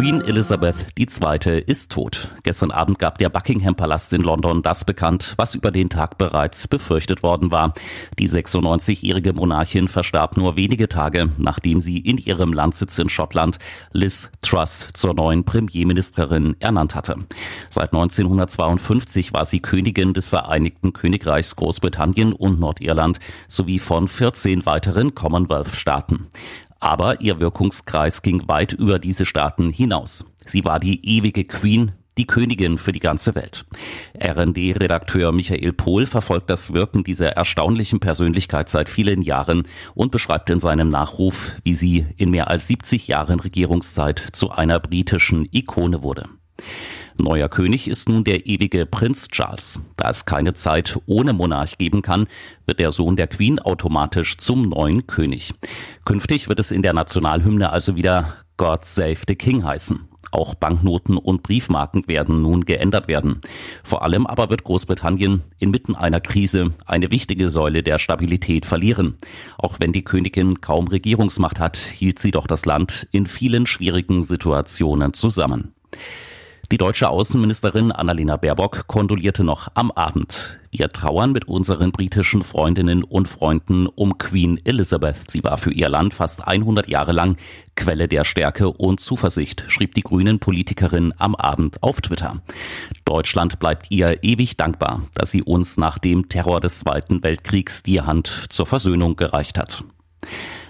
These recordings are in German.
Queen Elizabeth II. ist tot. Gestern Abend gab der Buckingham Palast in London das bekannt, was über den Tag bereits befürchtet worden war. Die 96-jährige Monarchin verstarb nur wenige Tage, nachdem sie in ihrem Landsitz in Schottland Liz Truss zur neuen Premierministerin ernannt hatte. Seit 1952 war sie Königin des Vereinigten Königreichs Großbritannien und Nordirland sowie von 14 weiteren Commonwealth-Staaten. Aber ihr Wirkungskreis ging weit über diese Staaten hinaus. Sie war die ewige Queen, die Königin für die ganze Welt. RND-Redakteur Michael Pohl verfolgt das Wirken dieser erstaunlichen Persönlichkeit seit vielen Jahren und beschreibt in seinem Nachruf, wie sie in mehr als 70 Jahren Regierungszeit zu einer britischen Ikone wurde. Neuer König ist nun der ewige Prinz Charles. Da es keine Zeit ohne Monarch geben kann, wird der Sohn der Queen automatisch zum neuen König. Künftig wird es in der Nationalhymne also wieder God Save the King heißen. Auch Banknoten und Briefmarken werden nun geändert werden. Vor allem aber wird Großbritannien inmitten einer Krise eine wichtige Säule der Stabilität verlieren. Auch wenn die Königin kaum Regierungsmacht hat, hielt sie doch das Land in vielen schwierigen Situationen zusammen. Die deutsche Außenministerin Annalena Baerbock kondolierte noch am Abend. Wir trauern mit unseren britischen Freundinnen und Freunden um Queen Elizabeth. Sie war für ihr Land fast 100 Jahre lang Quelle der Stärke und Zuversicht, schrieb die grünen Politikerin am Abend auf Twitter. Deutschland bleibt ihr ewig dankbar, dass sie uns nach dem Terror des Zweiten Weltkriegs die Hand zur Versöhnung gereicht hat.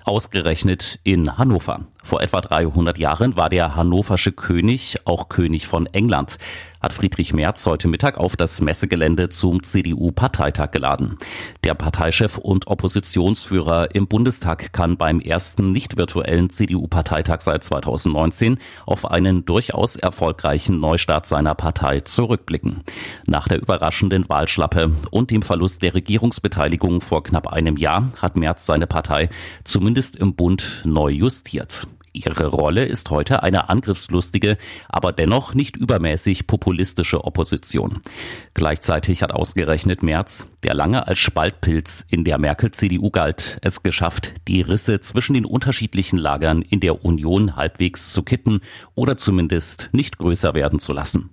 Ausgerechnet in Hannover. Vor etwa 300 Jahren war der hannoversche König auch König von England hat Friedrich Merz heute Mittag auf das Messegelände zum CDU-Parteitag geladen. Der Parteichef und Oppositionsführer im Bundestag kann beim ersten nicht virtuellen CDU-Parteitag seit 2019 auf einen durchaus erfolgreichen Neustart seiner Partei zurückblicken. Nach der überraschenden Wahlschlappe und dem Verlust der Regierungsbeteiligung vor knapp einem Jahr hat Merz seine Partei zumindest im Bund neu justiert. Ihre Rolle ist heute eine angriffslustige, aber dennoch nicht übermäßig populistische Opposition. Gleichzeitig hat ausgerechnet Merz, der lange als Spaltpilz in der Merkel-CDU galt, es geschafft, die Risse zwischen den unterschiedlichen Lagern in der Union halbwegs zu kitten oder zumindest nicht größer werden zu lassen.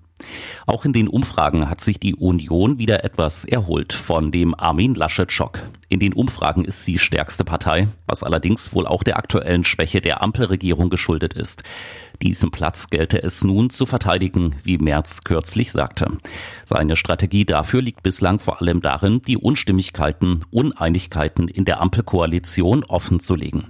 Auch in den Umfragen hat sich die Union wieder etwas erholt von dem Armin Laschet-Schock. In den Umfragen ist sie stärkste Partei, was allerdings wohl auch der aktuellen Schwäche der Ampelregierung geschuldet ist. Diesen Platz gelte es nun zu verteidigen, wie Merz kürzlich sagte. Seine Strategie dafür liegt bislang vor allem darin, die Unstimmigkeiten, Uneinigkeiten in der Ampelkoalition offenzulegen.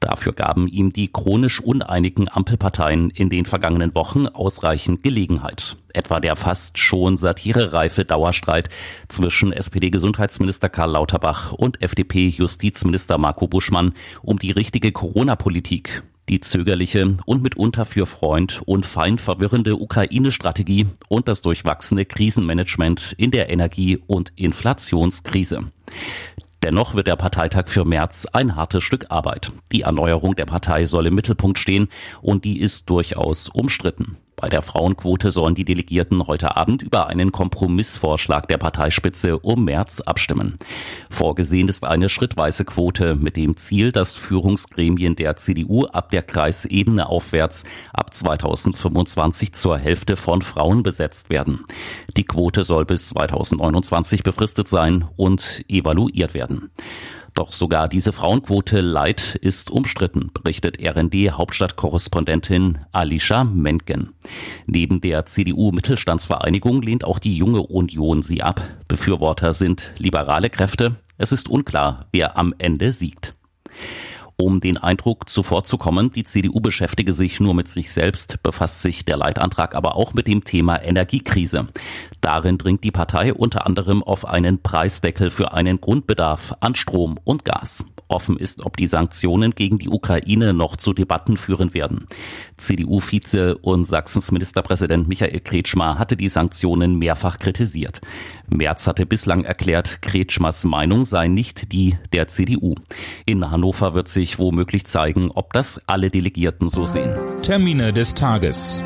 Dafür gaben ihm die chronisch uneinigen Ampelparteien in den vergangenen Wochen ausreichend Gelegenheit. Etwa der fast schon satirereife Dauerstreit zwischen SPD-Gesundheitsminister Karl Lauterbach und FDP-Justizminister Marco Buschmann um die richtige Corona-Politik die zögerliche und mitunter für Freund und Feind verwirrende Ukraine-Strategie und das durchwachsene Krisenmanagement in der Energie- und Inflationskrise. Dennoch wird der Parteitag für März ein hartes Stück Arbeit. Die Erneuerung der Partei soll im Mittelpunkt stehen und die ist durchaus umstritten. Bei der Frauenquote sollen die Delegierten heute Abend über einen Kompromissvorschlag der Parteispitze um März abstimmen. Vorgesehen ist eine schrittweise Quote mit dem Ziel, dass Führungsgremien der CDU ab der Kreisebene aufwärts ab 2025 zur Hälfte von Frauen besetzt werden. Die Quote soll bis 2029 befristet sein und evaluiert werden. Doch sogar diese Frauenquote Light ist umstritten, berichtet RND-Hauptstadtkorrespondentin Alicia Menken. Neben der CDU-Mittelstandsvereinigung lehnt auch die junge Union sie ab. Befürworter sind liberale Kräfte. Es ist unklar, wer am Ende siegt. Um den Eindruck zuvorzukommen, die CDU beschäftige sich nur mit sich selbst, befasst sich der Leitantrag aber auch mit dem Thema Energiekrise. Darin dringt die Partei unter anderem auf einen Preisdeckel für einen Grundbedarf an Strom und Gas. Offen ist, ob die Sanktionen gegen die Ukraine noch zu Debatten führen werden. CDU-Vize und Sachsens Ministerpräsident Michael Kretschmer hatte die Sanktionen mehrfach kritisiert. Merz hatte bislang erklärt, Kretschmers Meinung sei nicht die der CDU. In Hannover wird sich womöglich zeigen, ob das alle Delegierten so sehen. Termine des Tages.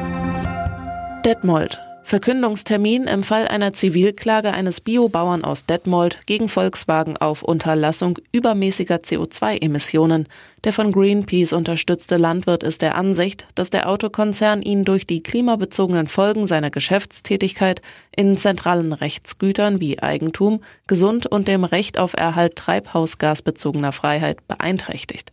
Detmold. Verkündungstermin im Fall einer Zivilklage eines Biobauern aus Detmold gegen Volkswagen auf Unterlassung übermäßiger CO2-Emissionen. Der von Greenpeace unterstützte Landwirt ist der Ansicht, dass der Autokonzern ihn durch die klimabezogenen Folgen seiner Geschäftstätigkeit in zentralen Rechtsgütern wie Eigentum, Gesund und dem Recht auf Erhalt treibhausgasbezogener Freiheit beeinträchtigt.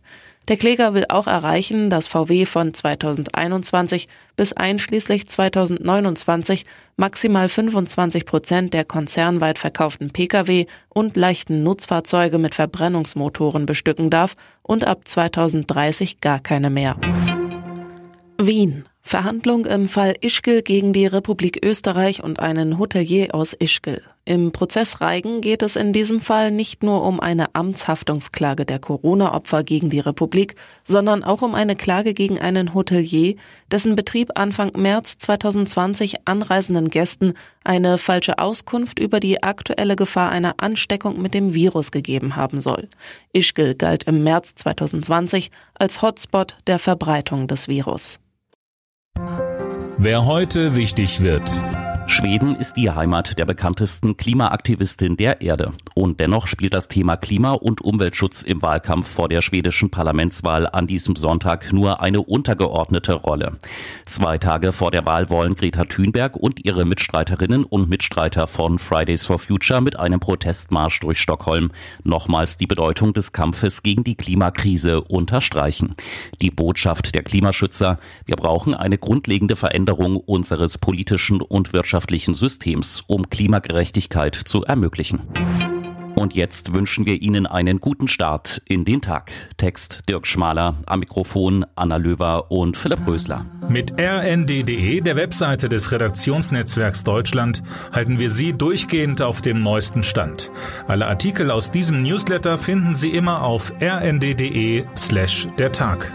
Der Kläger will auch erreichen, dass VW von 2021 bis einschließlich 2029 maximal 25 Prozent der konzernweit verkauften Pkw und leichten Nutzfahrzeuge mit Verbrennungsmotoren bestücken darf und ab 2030 gar keine mehr. Wien. Verhandlung im Fall Ischgl gegen die Republik Österreich und einen Hotelier aus Ischgl. Im Prozess Reigen geht es in diesem Fall nicht nur um eine Amtshaftungsklage der Corona-Opfer gegen die Republik, sondern auch um eine Klage gegen einen Hotelier, dessen Betrieb Anfang März 2020 anreisenden Gästen eine falsche Auskunft über die aktuelle Gefahr einer Ansteckung mit dem Virus gegeben haben soll. Ischgl galt im März 2020 als Hotspot der Verbreitung des Virus. Wer heute wichtig wird. Schweden ist die Heimat der bekanntesten Klimaaktivistin der Erde. Und dennoch spielt das Thema Klima- und Umweltschutz im Wahlkampf vor der schwedischen Parlamentswahl an diesem Sonntag nur eine untergeordnete Rolle. Zwei Tage vor der Wahl wollen Greta Thunberg und ihre Mitstreiterinnen und Mitstreiter von Fridays for Future mit einem Protestmarsch durch Stockholm nochmals die Bedeutung des Kampfes gegen die Klimakrise unterstreichen. Die Botschaft der Klimaschützer, wir brauchen eine grundlegende Veränderung unseres politischen und wirtschaftlichen wirtschaftlichen Systems, um Klimagerechtigkeit zu ermöglichen. Und jetzt wünschen wir Ihnen einen guten Start in den Tag. Text Dirk Schmaler, am Mikrofon Anna Löwer und Philipp Rösler. Mit rnd.de, der Webseite des Redaktionsnetzwerks Deutschland, halten wir Sie durchgehend auf dem neuesten Stand. Alle Artikel aus diesem Newsletter finden Sie immer auf rnd.de slash der Tag.